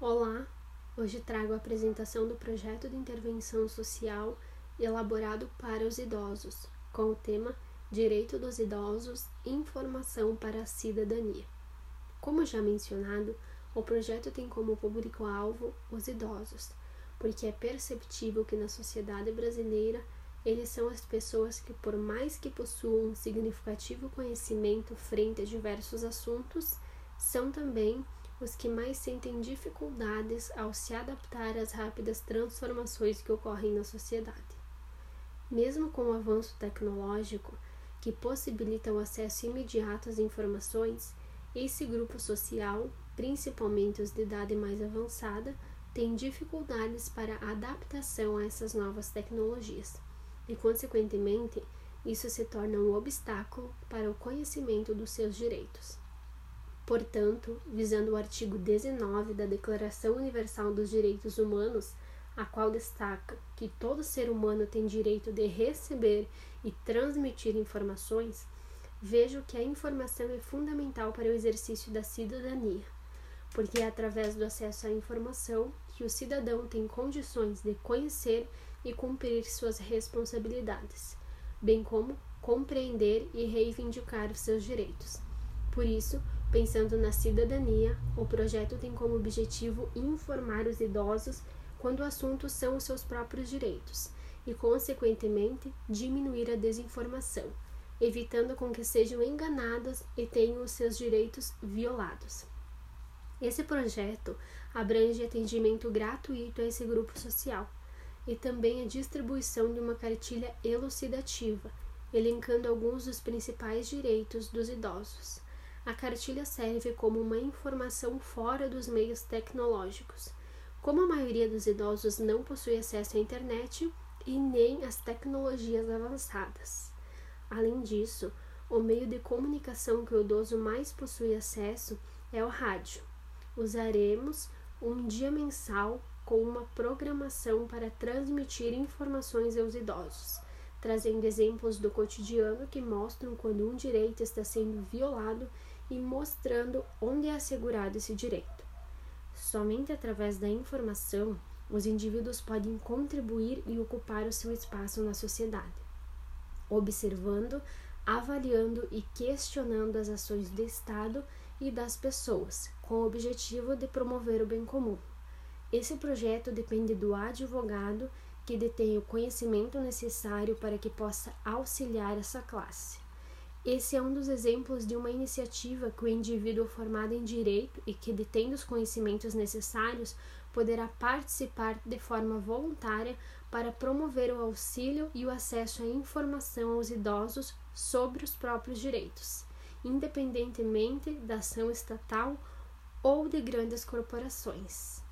Olá, hoje trago a apresentação do projeto de intervenção social elaborado para os idosos, com o tema Direito dos Idosos Informação para a Cidadania. Como já mencionado, o projeto tem como público-alvo os idosos, porque é perceptível que na sociedade brasileira eles são as pessoas que, por mais que possuam um significativo conhecimento frente a diversos assuntos, são também os que mais sentem dificuldades ao se adaptar às rápidas transformações que ocorrem na sociedade. Mesmo com o avanço tecnológico, que possibilita o acesso imediato às informações, esse grupo social, principalmente os de idade mais avançada, tem dificuldades para a adaptação a essas novas tecnologias e, consequentemente, isso se torna um obstáculo para o conhecimento dos seus direitos. Portanto, visando o artigo 19 da Declaração Universal dos Direitos Humanos, a qual destaca que todo ser humano tem direito de receber e transmitir informações, vejo que a informação é fundamental para o exercício da cidadania, porque é através do acesso à informação que o cidadão tem condições de conhecer e cumprir suas responsabilidades, bem como compreender e reivindicar os seus direitos. Por isso, Pensando na cidadania, o projeto tem como objetivo informar os idosos quando o assunto são os seus próprios direitos e, consequentemente, diminuir a desinformação, evitando com que sejam enganados e tenham os seus direitos violados. Esse projeto abrange atendimento gratuito a esse grupo social e também a distribuição de uma cartilha elucidativa, elencando alguns dos principais direitos dos idosos. A cartilha serve como uma informação fora dos meios tecnológicos. Como a maioria dos idosos não possui acesso à internet e nem às tecnologias avançadas. Além disso, o meio de comunicação que o idoso mais possui acesso é o rádio. Usaremos um dia mensal com uma programação para transmitir informações aos idosos, trazendo exemplos do cotidiano que mostram quando um direito está sendo violado e mostrando onde é assegurado esse direito. Somente através da informação, os indivíduos podem contribuir e ocupar o seu espaço na sociedade, observando, avaliando e questionando as ações do Estado e das pessoas, com o objetivo de promover o bem comum. Esse projeto depende do advogado que detém o conhecimento necessário para que possa auxiliar essa classe. Esse é um dos exemplos de uma iniciativa que o indivíduo formado em direito e que detém os conhecimentos necessários poderá participar de forma voluntária para promover o auxílio e o acesso à informação aos idosos sobre os próprios direitos, independentemente da ação estatal ou de grandes corporações.